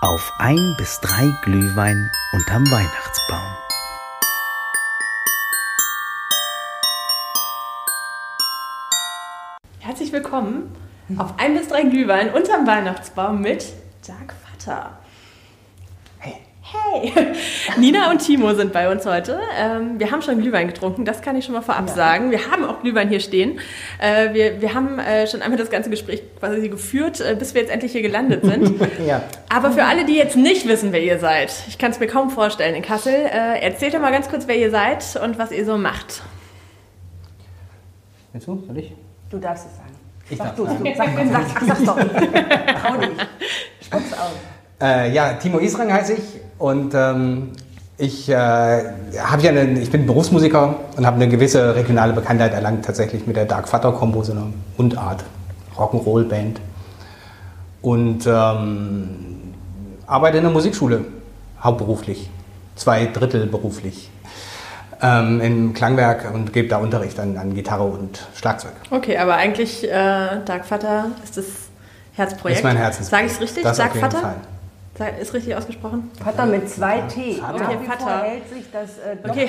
auf ein bis drei Glühwein unterm Weihnachtsbaum. Herzlich willkommen auf ein bis drei Glühwein unterm Weihnachtsbaum mit Dark Vater. Hey, Nina und Timo sind bei uns heute. Ähm, wir haben schon Glühwein getrunken, das kann ich schon mal vorab ja. sagen. Wir haben auch Glühwein hier stehen. Äh, wir, wir haben äh, schon einmal das ganze Gespräch quasi geführt, äh, bis wir jetzt endlich hier gelandet sind. ja. Aber für alle, die jetzt nicht wissen, wer ihr seid, ich kann es mir kaum vorstellen in Kassel, äh, erzählt doch mal ganz kurz, wer ihr seid und was ihr so macht. Willst du? Soll ich? Du darfst es sagen. Ich sag darf du, sag, sag, sag, sag doch. Trau dich. Sputz aus. Äh, ja, Timo Israng heiße ich und ähm, ich, äh, hab ja eine, ich bin Berufsmusiker und habe eine gewisse regionale Bekanntheit erlangt, tatsächlich mit der Dark Vater Combo, so einer Mundart, Rock'n'Roll-Band. Und ähm, arbeite in der Musikschule, hauptberuflich, zwei Drittel beruflich. Ähm, im Klangwerk und gebe da Unterricht an, an, Gitarre und Schlagzeug. Okay, aber eigentlich äh, Dark Vater ist das Herzprojekt. Das ist mein Herzensprojekt. Sage ich es richtig? Das Dark Vater? Fall. Ist richtig ausgesprochen? Vater mit zwei T. Vater. Okay, Vater. verhält sich das äh, Okay,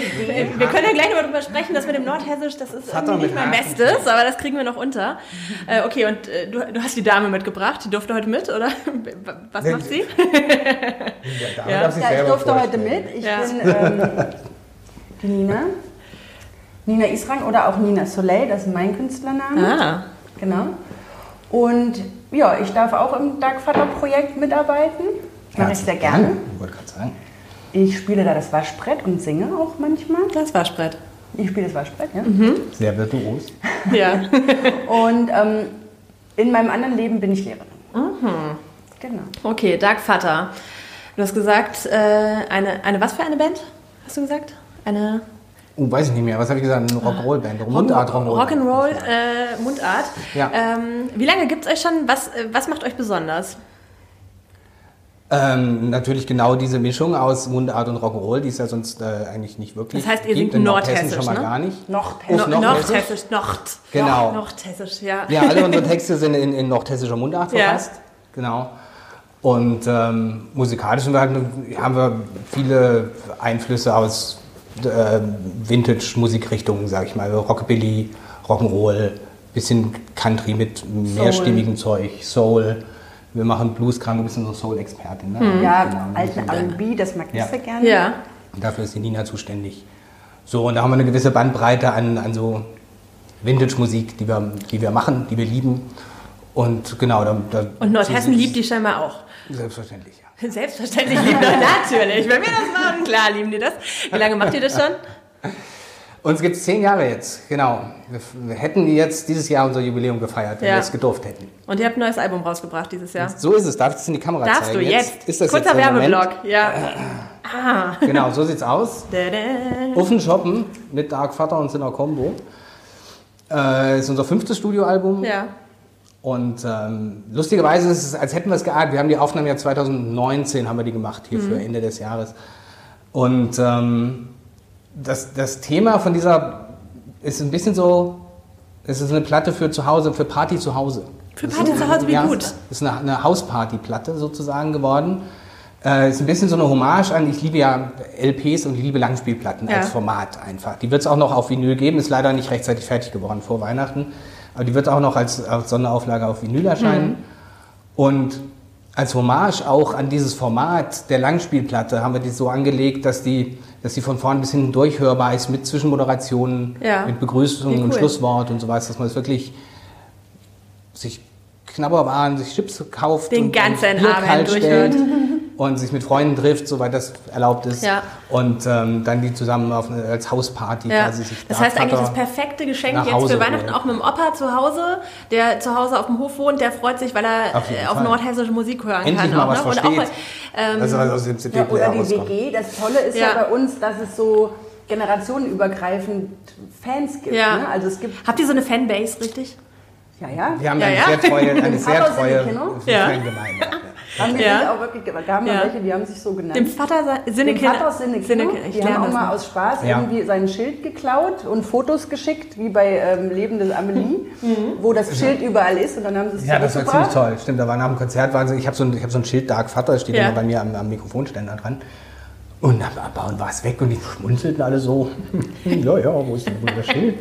wir können ja gleich noch darüber sprechen, dass mit dem Nordhessisch, das ist nicht mein. Bestes, aber das kriegen wir noch unter. Äh, okay, und äh, du, du hast die Dame mitgebracht, die durfte heute mit, oder? Was macht sie? Ja, Ja. Ja, ich durfte heute mit. Ich Ja. bin ähm, die Nina. Nina Israng oder auch Nina Soleil, das ist mein Künstlername. Ah, Genau. Und ja, ich darf auch im Dark Vater Projekt mitarbeiten. Mache ich sehr gerne. Ich wollte gerade sagen. Ich spiele da das Waschbrett und singe auch manchmal. das Waschbrett. Ich spiele das Waschbrett, ja. Sehr virtuos. Ja. Und ähm, in meinem anderen Leben bin ich Lehrerin. Genau. Okay, Dark Vater. Du hast gesagt, äh, eine, eine was für eine Band? Hast du gesagt? Eine Oh, weiß ich nicht mehr. Was habe ich gesagt? Eine Rock'n'Roll-Band. Mundart Rock'n'Roll. Rock'n'Roll, äh, Mundart. Ja. Ähm, wie lange gibt es euch schon? Was, äh, was macht euch besonders? Ähm, natürlich genau diese Mischung aus Mundart und Rock'n'Roll, die es ja sonst äh, eigentlich nicht wirklich Das heißt, ihr singt nordhessisch, schon mal ne? gar nicht. Uff, No- Nordhessisch? Nordhessisch, Nord. Genau. Nordhessisch, ja. Ja, alle unsere Texte sind in, in nordhessischer Mundart Ja. verfasst. Genau. Und ähm, musikalisch haben wir, halt, haben wir viele Einflüsse aus äh, Vintage-Musikrichtungen, sag ich mal. Rockabilly, Rock'n'Roll, bisschen Country mit mehrstimmigem Zeug, Soul. Wir machen Blues-Kram, du bist unsere Soul-Expertin. Ne? Ja, Genau. alten R&B, das mag ich Ja. sehr gerne. Ja. Dafür ist die Nina zuständig. So, und da haben wir eine gewisse Bandbreite an, an so Vintage-Musik, die wir, die wir machen, die wir lieben. Und genau, da, da Und Nordhessen so- liebt die scheinbar auch. Selbstverständlich, ja. Selbstverständlich liebt das natürlich. Wenn wir das machen, klar lieben die das. Wie lange macht ihr das schon? Uns gibt es zehn Jahre jetzt, genau. Wir, wir hätten jetzt dieses Jahr unser Jubiläum gefeiert, wenn Ja. wir es gedurft hätten. Und ihr habt ein neues Album rausgebracht dieses Jahr. So ist es. Darf ich es in die Kamera Darfst zeigen? du jetzt? Ist das Kurzer jetzt? Werbeblock. Ja. Ah. Genau, so sieht's aus. Offen shoppen mit Dark Vater und Sinner Combo. Äh, ist unser fünftes Studioalbum. Ja. Und ähm, lustigerweise ist es, als hätten wir es geahnt. Wir haben die Aufnahmen ja 2019 haben wir die gemacht, hier für Ende des Jahres. Und ähm, das, das Thema von dieser ist ein bisschen so, es ist eine Platte für zu Hause, für Party zu Hause. Für Party zu Hause, wie ja, gut. ist eine, eine Hausparty-Platte sozusagen geworden. Äh, ist ein bisschen so eine Hommage an, ich liebe ja LPs und ich liebe Langspielplatten Ja. als Format einfach. Die wird es auch noch auf Vinyl geben, ist leider nicht rechtzeitig fertig geworden vor Weihnachten. Aber die wird auch noch als, als Sonderauflage auf Vinyl erscheinen. Mhm. Und als Hommage auch an dieses Format der Langspielplatte haben wir die so angelegt, dass die, dass die von vorn bis hinten durchhörbar ist mit Zwischenmoderationen, Ja. mit Begrüßung Wie und cool. Schlusswort und so weiter, dass man es wirklich sich Knabberwaren, sich Chips kauft Den und, ganzen Abend stellt durchhört. Und sich mit Freunden trifft, soweit das erlaubt ist. Ja. Und ähm, dann die zusammen auf eine, als Hausparty Ja. quasi sich Das da heißt eigentlich das perfekte Geschenk jetzt Hause für Weihnachten holen. auch mit dem Opa zu Hause, der zu Hause auf dem Hof wohnt, der freut sich, weil er Auf äh, auf nordhessische Musik hören Endlich kann. mal auch, was ne? Und versteht. auch, ähm, also aus dem Ja, CD-Player oder die rauskommt. WG. Das Tolle ist ja. Ja. bei uns, dass es so generationenübergreifend Fans gibt. Ja. Ne? Also es gibt, habt ihr so eine Fanbase, richtig? ja, ja. Wir haben Ja, eine ja. sehr treue, eine sehr treue. Fangemeinde. Haben die Ja. sich auch wirklich, da haben wir Ja. welche, die haben sich so genannt. Dem Vater Dem Sinnekind. Vater Sinnekind, ich die haben auch mal aus Spaß Ja. irgendwie sein Schild geklaut und Fotos geschickt, wie bei ähm, Leben des Amelie, Mhm. wo das Schild überall ist und dann haben sie es Ja, das war ziemlich toll. Stimmt, da war nach dem Konzert, sie, ich habe so, ein- ich hab so ein Schild Dark Vater, das steht Ja. immer bei mir am, am Mikrofonständer dran. Und dann bauen war es weg und die schmunzelten alle so. ja, ja, wo ist denn das Schild?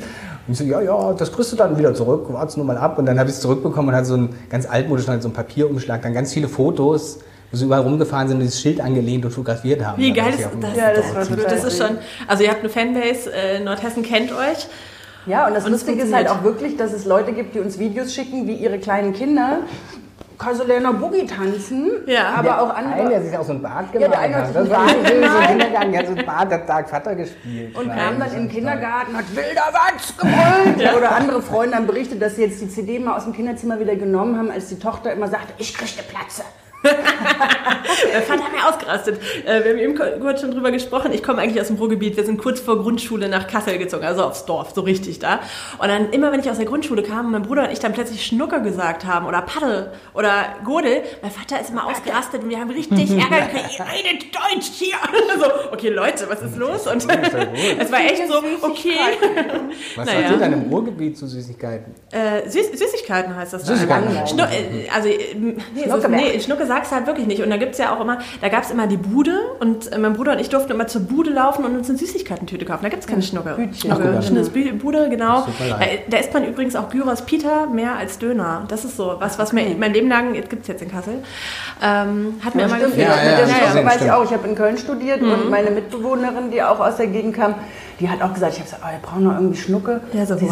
Und ich so, ja, ja, das kriegst du dann wieder zurück, wart's nur mal ab. Und dann habe ich es zurückbekommen und hatte so einen ganz altmodischen, halt so einen Papierumschlag, dann ganz viele Fotos, wo sie überall rumgefahren sind und dieses Schild angelehnt und fotografiert haben. Wie geil ist das? Ja, das war das, total ist schon. Also ihr habt eine Fanbase, äh, Nordhessen kennt euch. Ja, und das Und es Lustige ist halt auch wirklich, dass es Leute gibt, die uns Videos schicken, wie ihre kleinen Kinder Kasselerner Boogie tanzen, Ja. aber auch Ein, der andere. sich auch so ein Bart Ja, gemalt der eine hat hat. Das war ein. Kindergarten, der hat so ein Bart, der Dark Vater gespielt. Und Nein, kam dann im. Kindergarten, hat wilder Watz gebrüllt. Oder andere Freunde haben berichtet, dass sie jetzt die CD mal aus dem Kinderzimmer wieder genommen haben, als die Tochter immer sagte, ich kriegte Platze. Der Vater hat mir ausgerastet. Äh, wir haben eben kurz schon drüber gesprochen. Ich komme eigentlich aus dem Ruhrgebiet. Wir sind kurz vor Grundschule nach Kassel gezogen, also aufs Dorf, so richtig da. Und dann immer, wenn ich aus der Grundschule kam und mein Bruder und ich dann plötzlich Schnucker gesagt haben oder Paddel oder Godel, mein Vater ist immer ausgerastet und wir haben richtig Ärger gekriegt. Ihr redet Deutsch hier. so, okay, Leute, was ist los? Und es war echt so, okay. Was Naja. sagt ihr dann im Ruhrgebiet zu Süßigkeiten? Äh, Süß Süßigkeiten heißt das. da. Süßigkeiten. Schnu äh, also, äh, nee, Schnucke so, nee, Schnucke sagst du halt wirklich nicht. Und da gibt's ja auch immer, da gab's immer die Bude und äh, mein Bruder und ich durften immer zur Bude laufen und uns eine Süßigkeitentüte kaufen. Da gibt's keine Schnucke. Schnucke, Schnucke, Bude, genau. Da, leid. da isst man übrigens auch Gyros Pita mehr als Döner. Das ist so, was, was mir mein Leben lang, jetzt gibt's jetzt in Kassel, ähm, hat mir Ja, immer gefehlt. Ja, ja, ja, stimmt, weiß ich auch. Ich habe in Köln studiert Mhm. und meine Mitbewohnerin, die auch aus der Gegend kam, die hat auch gesagt, ich habe gesagt, oh, wir brauchen noch irgendwie Schnucke. Ja, so, hä,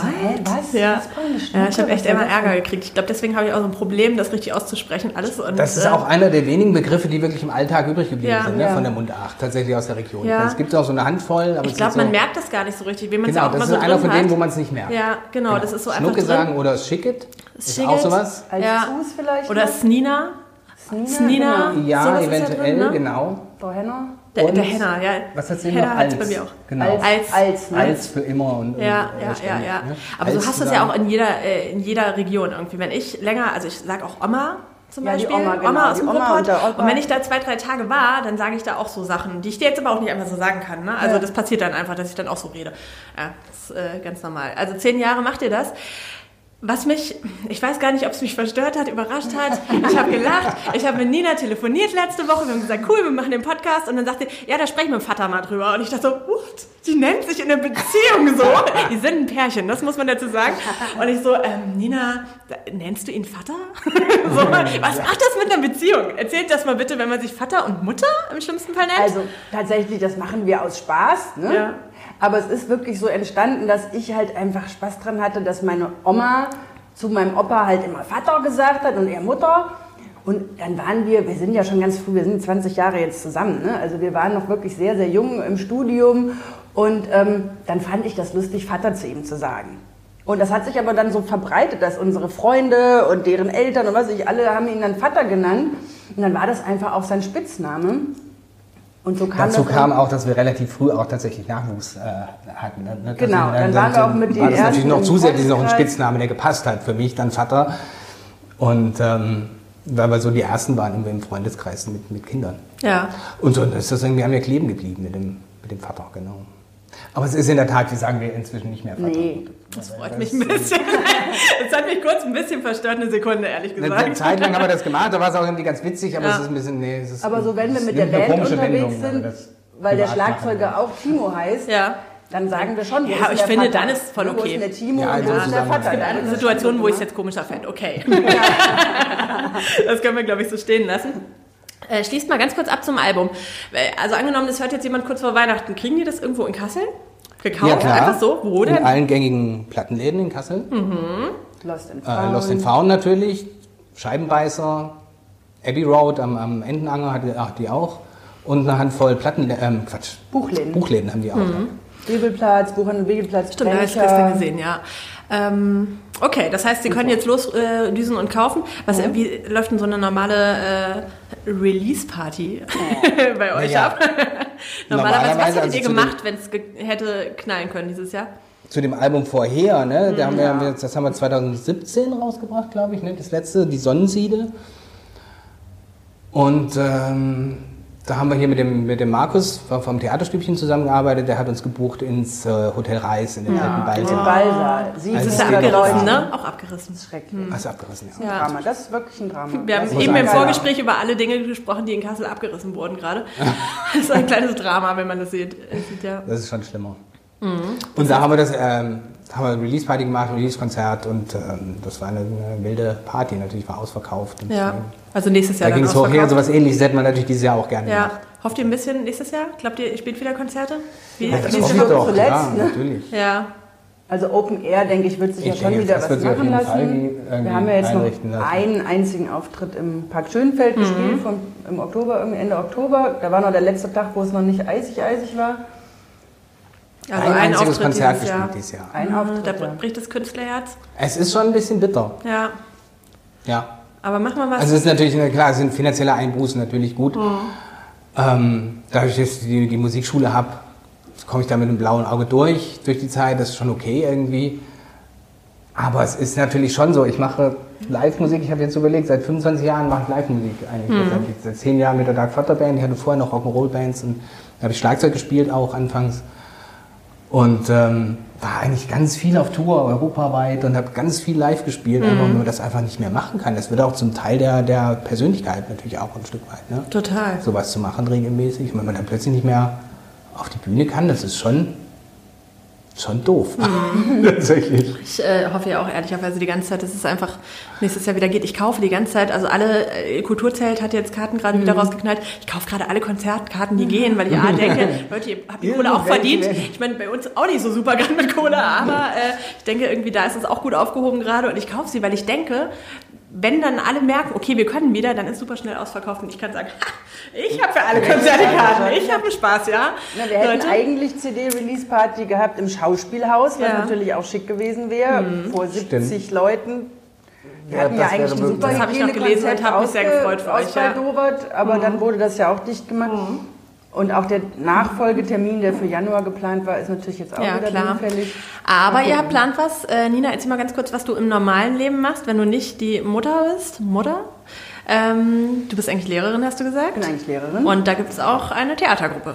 was? Ja. Was brauchen wir Schnucke? ja, ich habe echt immer das Ärger gekriegt. Ich glaube, deswegen habe ich auch so ein Problem, das richtig auszusprechen, alles. Und, Das ist äh, auch einer der wenigen Begriffe, die wirklich im Alltag übrig geblieben Ja. sind, ne, Ja. von der Mundart, tatsächlich aus der Region. Ja. Es gibt auch so eine Handvoll, aber Ich glaube, man so, merkt das gar nicht so richtig, wie man es Genau, auch immer das so ist einer von denen, wo man es nicht merkt. Ja, genau, das ist so einfach Schnucke drin. sagen oder Schicket. Ist Schicket. auch sowas. Als Ja. Sus vielleicht? Oder? Snina. Snina. Snina. Genau. Ja, eventuell, drin, ne? genau. Henner. Der, Und der Henner, ja. Was hat sie hat's Als. bei mir auch. Genau. Als, Als- als, ne? Als für immer und Ja, ja, und, ja, ständig, ja. ne? Aber so Als hast du zu es ja auch in jeder, äh, in jeder Region irgendwie. Wenn ich länger, also ich sage auch Oma zum Ja, die Beispiel, Oma, genau, aus die dem Oma und Opa. Und wenn ich da zwei, drei Tage war, dann sage ich da auch so Sachen, die ich dir jetzt aber auch nicht einfach so sagen kann. Ne? Also Ja. das passiert dann einfach, dass ich dann auch so rede. Ja, das ist äh, ganz normal. Also zehn Jahre macht ihr das. Was mich, ich weiß gar nicht, ob es mich verstört hat, überrascht hat. Ich habe gelacht. Ich habe mit Nina telefoniert letzte Woche. Wir haben gesagt, cool, wir machen den Podcast. Und dann sagte, ja, da sprechen wir mit dem Vater mal drüber. Und ich dachte so, what? Die nennt sich in der Beziehung so. Die sind ein Pärchen, das muss man dazu sagen. Und ich so, ähm, Nina, nennst du ihn Vater? so, was macht das mit einer Beziehung? Erzählt das mal bitte, wenn man sich Vater und Mutter im schlimmsten Fall nennt. Also tatsächlich, das machen wir aus Spaß. Ne? Ja. Aber es ist wirklich so entstanden, dass ich halt einfach Spaß dran hatte, dass meine Oma zu meinem Opa halt immer Vater gesagt hat und er Mutter. Und dann waren wir, wir sind ja schon ganz früh, wir sind 20 Jahre jetzt zusammen. Ne? Also wir waren noch wirklich sehr, sehr jung im Studium. Und ähm, dann fand ich das lustig, Vater zu ihm zu sagen. Und das hat sich aber dann so verbreitet, dass unsere Freunde und deren Eltern und was ich, alle haben ihn dann Vater genannt. Und dann war das einfach auch sein Spitzname. Und so kam Dazu das kam auch, dass wir relativ frü auch tatsächlich Nachwuchs äh, hatten. ne? Das- Genau, dann äh, waren wir auch mit den war das natürlich noch zusätzlich noch ein. Spitzname, der gepasst hat für mich, dann Vater. Und ähm, weil wir so die ersten waren im Freundeskreis mit, mit Kindern. ja. Und so ist das irgendwie, haben wir kleben geblieben mit dem, mit dem Vater, genau. Aber es ist in der Tat, wie sagen wir inzwischen nicht mehr Vater. Nee. Das freut mich ein bisschen. Das hat mich kurz ein bisschen verstört, eine Sekunde, ehrlich Eine gesagt. Zeit lang haben wir das gemacht, da war es auch irgendwie ganz witzig, aber Ja. es ist ein bisschen, nee, es ist Aber so wenn wir es mit der eine Band unterwegs sind, weil der. Schlagzeuger auch Timo heißt, Ja. dann sagen wir schon, wo Ja, ist ich der finde, Vater? dann ist voll Wo okay. ist denn der Timo Ja, und also wo ist der. Vater? Es gibt Eine ist Situation, wo ich es jetzt komischer fände. Okay. das können wir, glaube ich, so stehen lassen. Äh, schließt mal ganz kurz ab zum Album. Äh, Also angenommen, das hört jetzt jemand kurz vor Weihnachten. Kriegen die das irgendwo in Kassel? Gekauft? Ja, klar. Einfach so? Wo In denn? allen gängigen Plattenläden in Kassel. ne? Lost in Äh, Found. Lost in Found natürlich, Scheibenbeißer, Abbey Road am, am Entenanger hat ach, die auch. Und eine Handvoll Platten, ähm, Quatsch, Buchläden. Buchläden haben die auch. Bibelplatz, Buchhandel Bibelplatz, Stimmt, da habe ich gestern gesehen, ja. Ähm, okay, das heißt, Sie können jetzt los äh, und kaufen. Was, Mhm. Wie läuft denn so eine normale äh, Release-Party bei euch Ja. ab? Normalerweise, was Normalerweise, hättet also ihr gemacht, wenn es hätte knallen können dieses Jahr? Zu dem Album vorher, ne, Mhm. da haben wir, haben wir jetzt- das haben wir 2017 rausgebracht, glaube ich, ne, das letzte, die Sonnensiede. Und ähm, da haben wir hier mit dem, mit dem Markus vom Theaterstübchen zusammengearbeitet. Der hat uns gebucht ins äh, Hotel Reis in den alten Mit dem Ballsaal. Ballsaal. Also Das ist ja steht noch abgerissen, ne? Auch abgerissen. Das ist schrecklich. Das ist abgerissen, ja. Ja. Drama. Das ist wirklich ein Drama. Wir haben Das eben im. Vorgespräch über alle Dinge gesprochen, die in Kassel abgerissen wurden gerade. Das ist ein kleines Drama, wenn man das sieht. Ja. Das ist schon schlimmer. Und da haben wir das, ähm, haben wir eine Release-Party gemacht, ein Release-Konzert und ähm, das war eine, eine wilde Party, natürlich war ausverkauft. Und, ja. Also nächstes Jahr Da ging es hoch her, ausverkauft. sowas ähnliches hätte man natürlich dieses Jahr auch gerne Ja. gemacht. Hofft ihr ein bisschen nächstes Jahr? Glaubt ihr, ihr spielt wieder Konzerte? Wie? Ja, das hoffe ich doch, zuletzt, ja, ne? natürlich. ja. Also Open Air, denke ich, wird sich Ich ja schon denke, wieder was machen lassen. Wir haben ja jetzt noch einen einzigen Auftritt im Park Schönfeld gespielt, vom, im Oktober, irgendwie Ende Oktober. Da war noch der letzte Tag, wo es noch nicht eisig, eisig war. Also ein, einziges Auftritt Konzert dieses gespielt Jahr. dieses Jahr. Ein Mhm, Auftritt. Da bricht das Künstlerherz. Es ist schon ein bisschen bitter, Ja. ja. Aber mach mal was. Also es ist natürlich, klar, es sind finanzielle Einbußen natürlich gut. Ähm, dadurch, dass ich die, die Musikschule habe, komme ich da mit einem blauen Auge durch, durch die Zeit, das ist schon okay irgendwie. Aber es ist natürlich schon so, ich mache Live-Musik, ich habe jetzt überlegt, seit 25 Jahren mache ich Live-Musik eigentlich. Seit, seit 10 Jahren mit der Dark Vater Band, ich hatte vorher noch Rock'n'Roll-Bands und da habe ich Schlagzeug gespielt auch anfangs. Und ähm, war eigentlich ganz viel auf Tour, europaweit und habe ganz viel live gespielt, einfach weil man das einfach nicht mehr machen kann. Das wird auch zum Teil der, der Persönlichkeit natürlich auch ein Stück weit. Ne? Total. Sowas zu machen regelmäßig. Und wenn man dann plötzlich nicht mehr auf die Bühne kann, das ist schon, schon doof. Tatsächlich. Ich äh, hoffe ja auch ehrlicherweise die ganze Zeit, dass es einfach nächstes Jahr wieder geht. Ich kaufe die ganze Zeit, also alle, äh, Kulturzelt hat jetzt Karten gerade wieder rausgeknallt. Ich kaufe gerade alle Konzertkarten, die gehen, weil ich A, denke, Leute, ihr habt die Kohle auch verdient. Ich meine, bei uns auch nicht so super gerade mit Kohle, aber äh, ich denke irgendwie, da ist es auch gut aufgehoben gerade und ich kaufe sie, weil ich denke, wenn dann alle merken, okay, wir können wieder, dann ist super schnell ausverkauft und ich kann sagen, ich habe für alle Konzerte Karten, ich habe Spaß, ja. Na, wir hätten Leute, eigentlich CD-Release-Party gehabt im Schauspielhaus, was Ja. natürlich auch schick gewesen wäre, vor 70 Leuten. Wir Ja, hatten ja eigentlich ein super Das habe ich noch gelesen und habe mich sehr gefreut für euch, ja. aber dann wurde das ja auch dicht gemacht. Und auch der Nachfolgetermin, der für Januar geplant war, ist natürlich jetzt auch Ja, wieder klar. hinfällig. Aber ihr habt plant was. Äh, Nina, erzähl mal ganz kurz, was du im normalen Leben machst, wenn du nicht die Mutter bist. Mutter? Ähm, du bist eigentlich Lehrerin, hast du gesagt? Ich bin eigentlich Lehrerin. Und da gibt es auch eine Theatergruppe.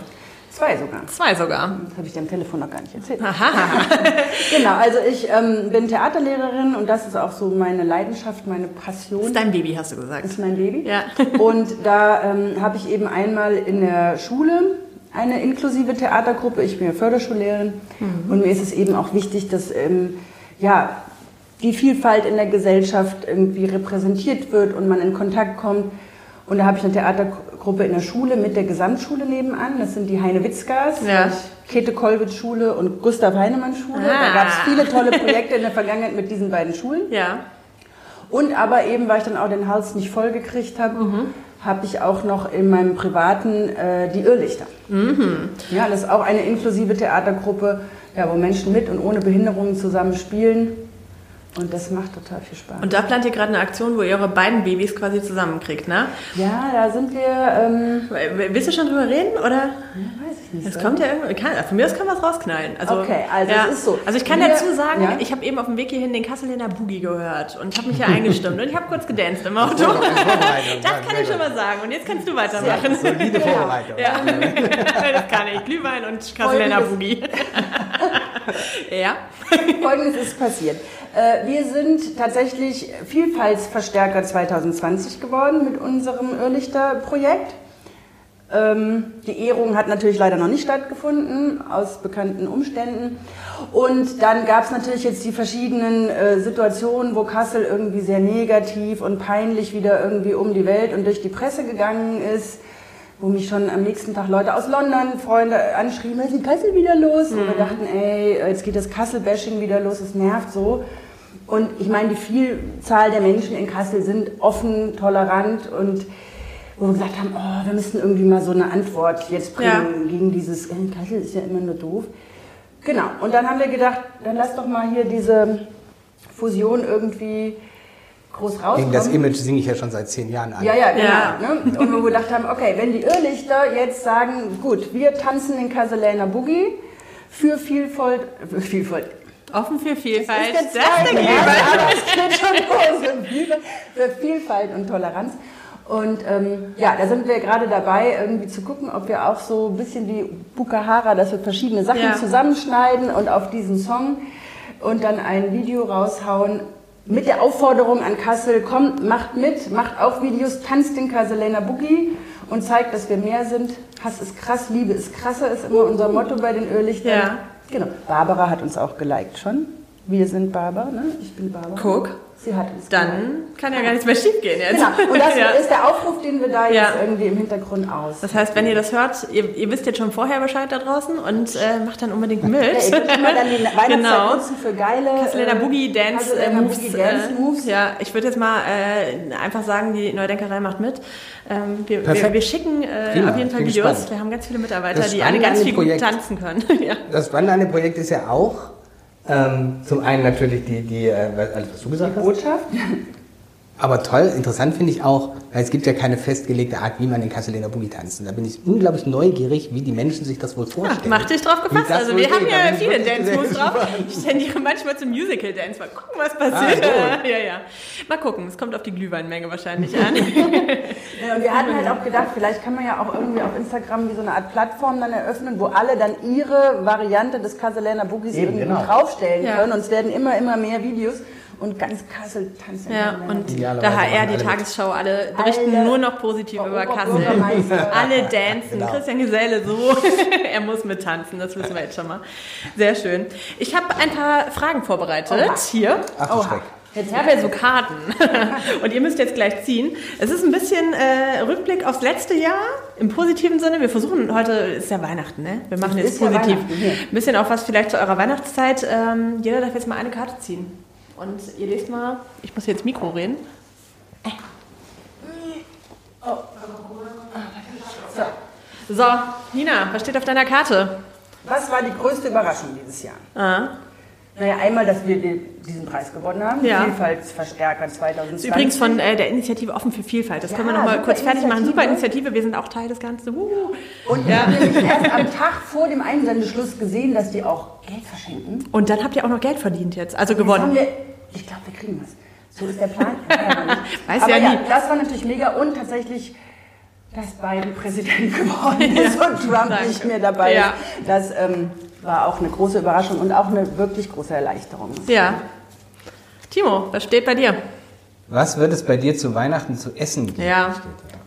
Zwei sogar. Zwei sogar. Das habe ich dir am Telefon noch gar nicht erzählt. Aha. Genau, also ich ähm, bin Theaterlehrerin und das ist auch so meine Leidenschaft, meine Passion. Das ist dein Baby, hast du gesagt. ist mein Baby. Ja. Und da ähm, habe ich eben einmal in der Schule eine inklusive Theatergruppe. Ich bin ja Förderschullehrerin und mir ist es eben auch wichtig, dass ähm, ja, die Vielfalt in der Gesellschaft irgendwie repräsentiert wird und man in Kontakt kommt. Und da habe ich eine Theatergruppe in der Schule mit der Gesamtschule nebenan. Das sind die Heine-Witzkas, Ja. Käthe-Kollwitz-Schule und Gustav-Heinemann-Schule. Ah. Da gab es viele tolle Projekte in der Vergangenheit mit diesen beiden Schulen. Ja. Und aber eben, weil ich dann auch den Hals nicht voll gekriegt habe, habe ich auch noch in meinem privaten äh, die Irrlichter. Ja, das ist auch eine inklusive Theatergruppe, ja, wo Menschen mit und ohne Behinderungen zusammen spielen. Und das macht total viel Spaß. Und da plant ihr gerade eine Aktion, wo ihr eure beiden Babys quasi zusammenkriegt, ne? ja, da sind wir, ähm, Willst du schon drüber reden, oder? weiß ich nicht. Es so. kommt ja irgendwie, kann, von mir aus kann was rausknallen. Also, Okay, also ja. es ist so. Also ich kann Wir- dazu sagen, ja. ich habe eben auf dem Weg hierhin den Kasseliner Boogie gehört und habe mich ja eingestimmt und ich habe kurz gedanced im Auto. Das kann ich schon mal sagen und jetzt kannst du weitermachen. Solide. Vorbereitung. Ja, das kann ich. Glühwein und Kasseliner Boogie. ja. Folgendes ist passiert. Äh, Wir sind tatsächlich Vielfaltsverstärker 2020 geworden mit unserem Irrlichter-Projekt. Ähm, Die Ehrung hat natürlich leider noch nicht stattgefunden, aus bekannten Umständen. Und dann gab es natürlich jetzt die verschiedenen äh, Situationen, wo Kassel irgendwie sehr negativ und peinlich wieder irgendwie um die Welt und durch die Presse gegangen ist wo mich schon am nächsten Tag Leute aus London, Freunde anschrieben, was ist in Kassel wieder los? Und wir dachten, ey, jetzt geht das Kassel-Bashing wieder los, es nervt so. Und ich meine, die Vielzahl der Menschen in Kassel sind offen, tolerant und wo wir gesagt haben, oh, wir müssen irgendwie mal so eine Antwort jetzt bringen Ja. gegen dieses, äh, Kassel ist ja immer nur doof. Genau, und dann haben wir gedacht, dann lass doch mal hier diese Fusion irgendwie groß rauskommen. Gegen das Image singe ich ja schon seit zehn Jahren an. Ja, ja, genau. Ja. Ne? Und wo wir gedacht haben, okay, wenn die Irrlichter jetzt sagen, gut, wir tanzen den Kasseläner Boogie für Vielfalt, für Vielfalt. Offen für Vielfalt. Das ist der zweite aber es geht schon los. Für Vielfalt- und Toleranz. Und ähm, ja, da sind wir gerade dabei, irgendwie zu gucken, ob wir auch so ein bisschen wie Bukahara, dass wir verschiedene Sachen Ja. zusammenschneiden und auf diesen Song und dann ein Video raushauen mit der Aufforderung an Kassel, kommt, macht mit, macht auch Videos, tanzt den Kasseliner Boogie und zeigt, dass wir mehr sind. Hass ist krass, Liebe ist krasser, ist immer unser Motto bei den Irrlichtern. Ja. Genau. Barbara hat uns auch geliked schon. Wir sind Barbara, ne? Ich bin Barbara. Guck. Sie hat geliked. Dann kann ja gar nichts mehr schief gehen jetzt. Genau, und das ja. ist der Aufruf, den wir da Ja. jetzt irgendwie im Hintergrund aus. Das heißt, wenn ihr das hört, ihr, ihr wisst jetzt schon vorher Bescheid da draußen und äh, macht dann unbedingt mit. ja, ihr könnt immer dann die Weihnachtszeit Genau. für geile Kasseliner äh, Boogie Dance äh, Kasseliner Moves. Boogie Dance Moves. Äh, ja, ich würde jetzt mal äh, einfach sagen, die Neudenkerei macht mit. Ähm, wir, wir, Perfekt. wir schicken äh, Prima, auf jeden Fall Videos. Wir haben ganz viele Mitarbeiter, Das die alle ganz an viel dem gut Projekt- tanzen können. ja. Das Spannende an dem Projekt ist ja auch, ähm, zum einen natürlich die, die äh, alles, was du gesagt hast. Botschaft. Aber toll, interessant finde ich auch, weil es gibt ja keine festgelegte Art, wie man den Kasseliner Boogie tanzt. Und da bin ich unglaublich neugierig, wie die Menschen sich das wohl vorstellen. mach dich drauf gefasst. Also wir haben ja viele wirklich Dance sehr Moves drauf. Ich tendiere manchmal zum Musical Dance. Mal gucken, was Ah, passiert. gut. ja, ja. Mal gucken. Es kommt auf die Glühweinmenge wahrscheinlich an. Ja, und wir hatten halt auch gedacht, vielleicht kann man ja auch irgendwie auf Instagram wie so eine Art Plattform dann eröffnen, wo alle dann ihre Variante des Kasseliner Boogies irgendwie genau. draufstellen Ja. können. Und es werden immer, immer mehr Videos und ganz Kassel tanzen. Ja, und der HR, die. Tagesschau, alle berichten Alle nur noch positiv über Kassel. Alle dancen. Genau. Christian Geselle so. er muss mit tanzen, das wissen wir jetzt schon mal. Sehr schön. Ich habe ein paar Fragen vorbereitet. Oha. Hier. Ach du Schreck. Ich habe ja so Karten und ihr müsst jetzt gleich ziehen. Es ist ein bisschen äh, Rückblick aufs letzte Jahr im positiven Sinne. Wir versuchen heute ist ja Weihnachten, ne? Wir machen jetzt ja positiv. Hier. ein bisschen auch was vielleicht zu eurer Weihnachtszeit. Ähm, jeder darf jetzt mal eine Karte ziehen und ihr lest mal. Ich muss jetzt Mikro reden. So, Nina, was steht auf deiner Karte? Was war die größte Überraschung dieses Jahr? Ah. Naja, einmal, dass wir diesen Preis gewonnen haben, Ja. Vielfaltsverstärker 2020. Das ist übrigens von äh, der Initiative Offen für Vielfalt. Das Ja, können wir noch mal super kurz fertig machen. Super Initiative. Wir sind auch Teil des Ganzen. Huhu. Und wir haben erst am Tag vor dem Einsendeschluss gesehen, dass die auch Geld verschenken. Und dann habt ihr auch noch Geld verdient jetzt, also gewonnen. Ich glaube, wir kriegen was. So ist der Plan. Ja. Weiß aber ja ja, nie. das war natürlich mega und tatsächlich, dass Biden Präsident geworden ist und Trump danke. nicht mehr dabei Ja. ist. Das ähm, war auch eine große Überraschung und auch eine wirklich große Erleichterung. Ja. Timo, was steht bei dir? Was wird es bei dir zu Weihnachten zu essen geben? Ja.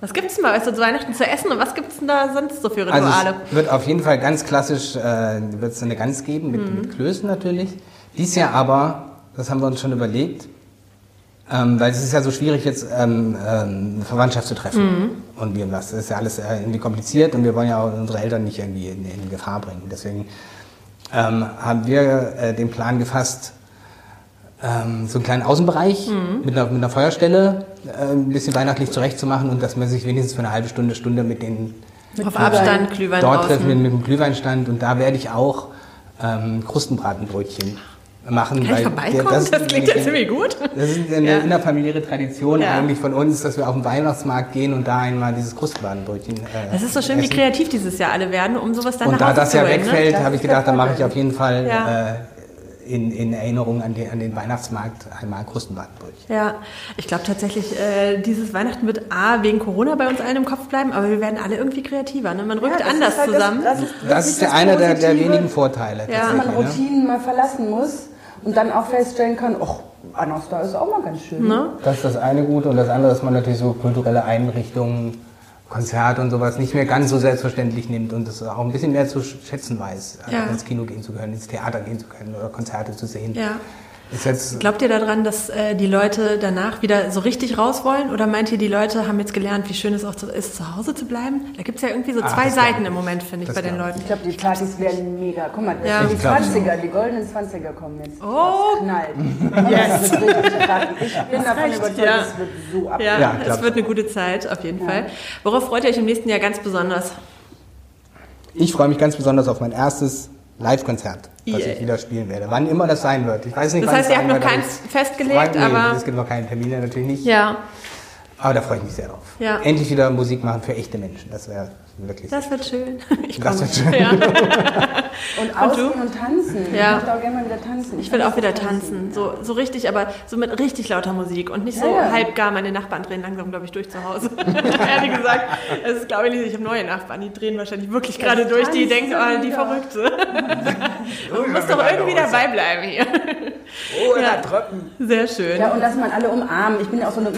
Was gibt es denn bei euch so zu Weihnachten zu essen und was gibt es denn da sonst so für Also Rituale? es wird auf jeden Fall ganz klassisch, äh, wird es eine Gans geben, mit, Mhm. mit Klößen natürlich. Dies Jahr aber, das haben wir uns schon überlegt, ähm, weil es ist ja so schwierig jetzt ähm, ähm, Verwandtschaft zu treffen. Mhm. Und wir, das ist ja alles äh, irgendwie kompliziert und wir wollen ja auch unsere Eltern nicht irgendwie in, in Gefahr bringen. Deswegen ähm, haben wir äh, den Plan gefasst, ähm, so einen kleinen Außenbereich Mhm. mit, einer, mit einer Feuerstelle äh, ein bisschen weihnachtlich zurechtzumachen und dass man sich wenigstens für eine halbe Stunde, Stunde mit den Auf Glühwein. Abstand, Glühwein dort draußen. treffen wir mit dem Glühweinstand und da werde ich auch ähm, Krustenbratenbrötchen machen. Kann ich vorbeikommen? Das, klingt ja ziemlich gut. Das ist eine Ja. innerfamiliäre Tradition Ja. eigentlich von uns, dass wir auf den Weihnachtsmarkt gehen und da einmal dieses Krustenbratenbrötchen äh, Das ist so schön, wie essen. kreativ dieses Jahr alle werden, um sowas dann Und nach da Hause das zu ja holen. Ne? wegfällt, Das habe ich gedacht, dann mache ich auf jeden Fall Ja. äh, in, in Erinnerung an den, an den Weihnachtsmarkt einmal Krustenbratenbrötchen. Ja, ich glaube tatsächlich, äh, dieses Weihnachten wird A, wegen Corona bei uns allen im Kopf bleiben, aber wir werden alle irgendwie kreativer. Ne? Man rückt das anders ist halt zusammen. Das, das ist, Das wirklich ist der einer der, der wenigen Vorteile. Ja. Dass man ne? Routinen mal verlassen muss und dann auch feststellen kann, ach, anders da ist auch mal ganz schön. Ne? Das ist das eine Gute und das andere, dass man natürlich so kulturelle Einrichtungen, Konzerte und sowas nicht mehr ganz so selbstverständlich nimmt und es auch ein bisschen mehr zu schätzen weiß, Ja. ins Kino gehen zu können, ins Theater gehen zu können oder Konzerte zu sehen. Ja. Glaubt ihr daran, dass äh, die Leute danach wieder so richtig raus wollen? Oder meint ihr, die Leute haben jetzt gelernt, wie schön es auch zu, ist, zu Hause zu bleiben? Da gibt es ja irgendwie so Ah, zwei das Seiten ich. im Moment, finde ich, Das bei den. Leuten. Ich glaube, die Partys werden mega. Guck mal, das Ja. die Ich glaub, 20er, die goldenen 20er kommen jetzt. Oh. Das knallt. Yes. Das wird. Ich bin davon reicht, überzeugt, ja. es wird so ab. Ja, Ja, es wird eine gute Zeit, auf jeden Fall. Worauf freut ihr euch im nächsten Jahr ganz besonders? ich freue mich ganz besonders auf mein erstes Live-Konzert, was Yeah. ich wieder spielen werde. Wann immer das sein wird. Ich weiß nicht, Das wann heißt, ihr habt noch keins festgelegt, nee, aber Es gibt noch keine Termine natürlich nicht. ja. Aber da freue ich mich sehr drauf. Ja. Endlich wieder Musik machen für echte Menschen. Das wäre wirklich. Das wird schön. Ich Das wird schön. Ja. Und ausgehen du? und tanzen. Ja. Ich möchte auch gerne mal wieder tanzen. Ich will auch wieder vermisse tanzen. So, so richtig, aber so mit richtig lauter Musik und nicht so Ja, ja. halb gar. Meine Nachbarn drehen langsam, glaube ich, durch zu Hause. Ehrlich gesagt, das ist, glaube ich, nicht. Ich habe neue Nachbarn, die drehen wahrscheinlich wirklich gerade durch. Die tanzen denken, oh, die. Verrückte. Man muss doch irgendwie dabei bleiben hier. Oh, Ja. Tröppen. Sehr schön. Ja, und dass man alle umarmt. Ich bin ja auch so eine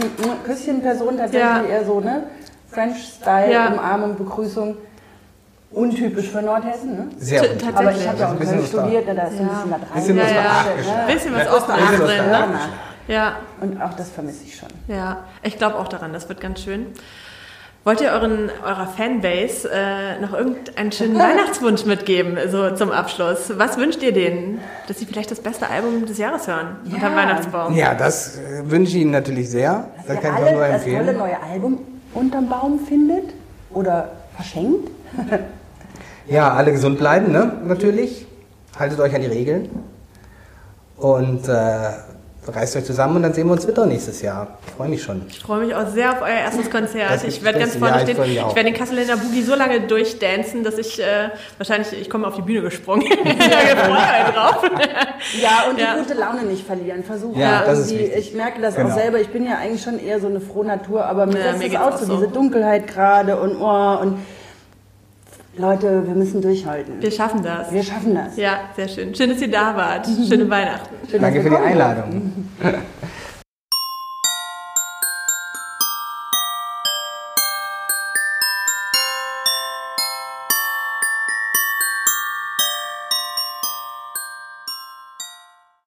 Küsschenperson, tatsächlich Ja. eher so, ne? French-Style, Ja. Umarmung, Begrüßung. Untypisch für Nordhessen, ne? Sehr tatsächlich. Aber ich habe ja auch Ein in Köln studiert, ne? da ist ein bisschen was rein. Bisschen was Ja. Bisschen was was drin, ne? Ja, Und auch das vermisse ich schon. ja. Ich glaube auch daran, das wird ganz schön. Wollt ihr euren, eurer Fanbase äh, noch irgendeinen schönen Weihnachtswunsch mitgeben, so zum Abschluss? Was wünscht ihr denen, dass sie vielleicht das beste Album des Jahres hören Ja. Weihnachtsbaum? Ja, das äh, wünsche ich Ihnen natürlich sehr. Das Dass kann ihr ich auch nur alle das tolle empfehlen. neue Album unterm Baum findet oder verschenkt. Ja, alle gesund bleiben, ne? Natürlich. Haltet euch an die Regeln. Und äh, reißt euch zusammen und dann sehen wir uns wieder nächstes Jahr. Ich freue mich schon. Ich freue mich auch sehr auf euer erstes Konzert. Ich werde ganz vorne Ja, ich stehen. Ich auch. werde den Kasseler Boogie so lange durchdancen, dass ich äh, wahrscheinlich, ich komme auf die Bühne gesprungen. ich mich drauf. Ja, und Ja. die gute Laune nicht verlieren. Versuchen Ja, das ist wichtig. ich merke das Genau. auch selber, ich bin ja eigentlich schon eher so eine frohe Natur, aber mir Ja, ist geht's auch auch so, so. diese Dunkelheit gerade und oh, und Leute, wir müssen durchhalten. Wir schaffen das. Wir schaffen das. Ja, sehr schön. Schön, dass ihr da wart. Schöne Weihnachten. Schön, Danke für die Einladung.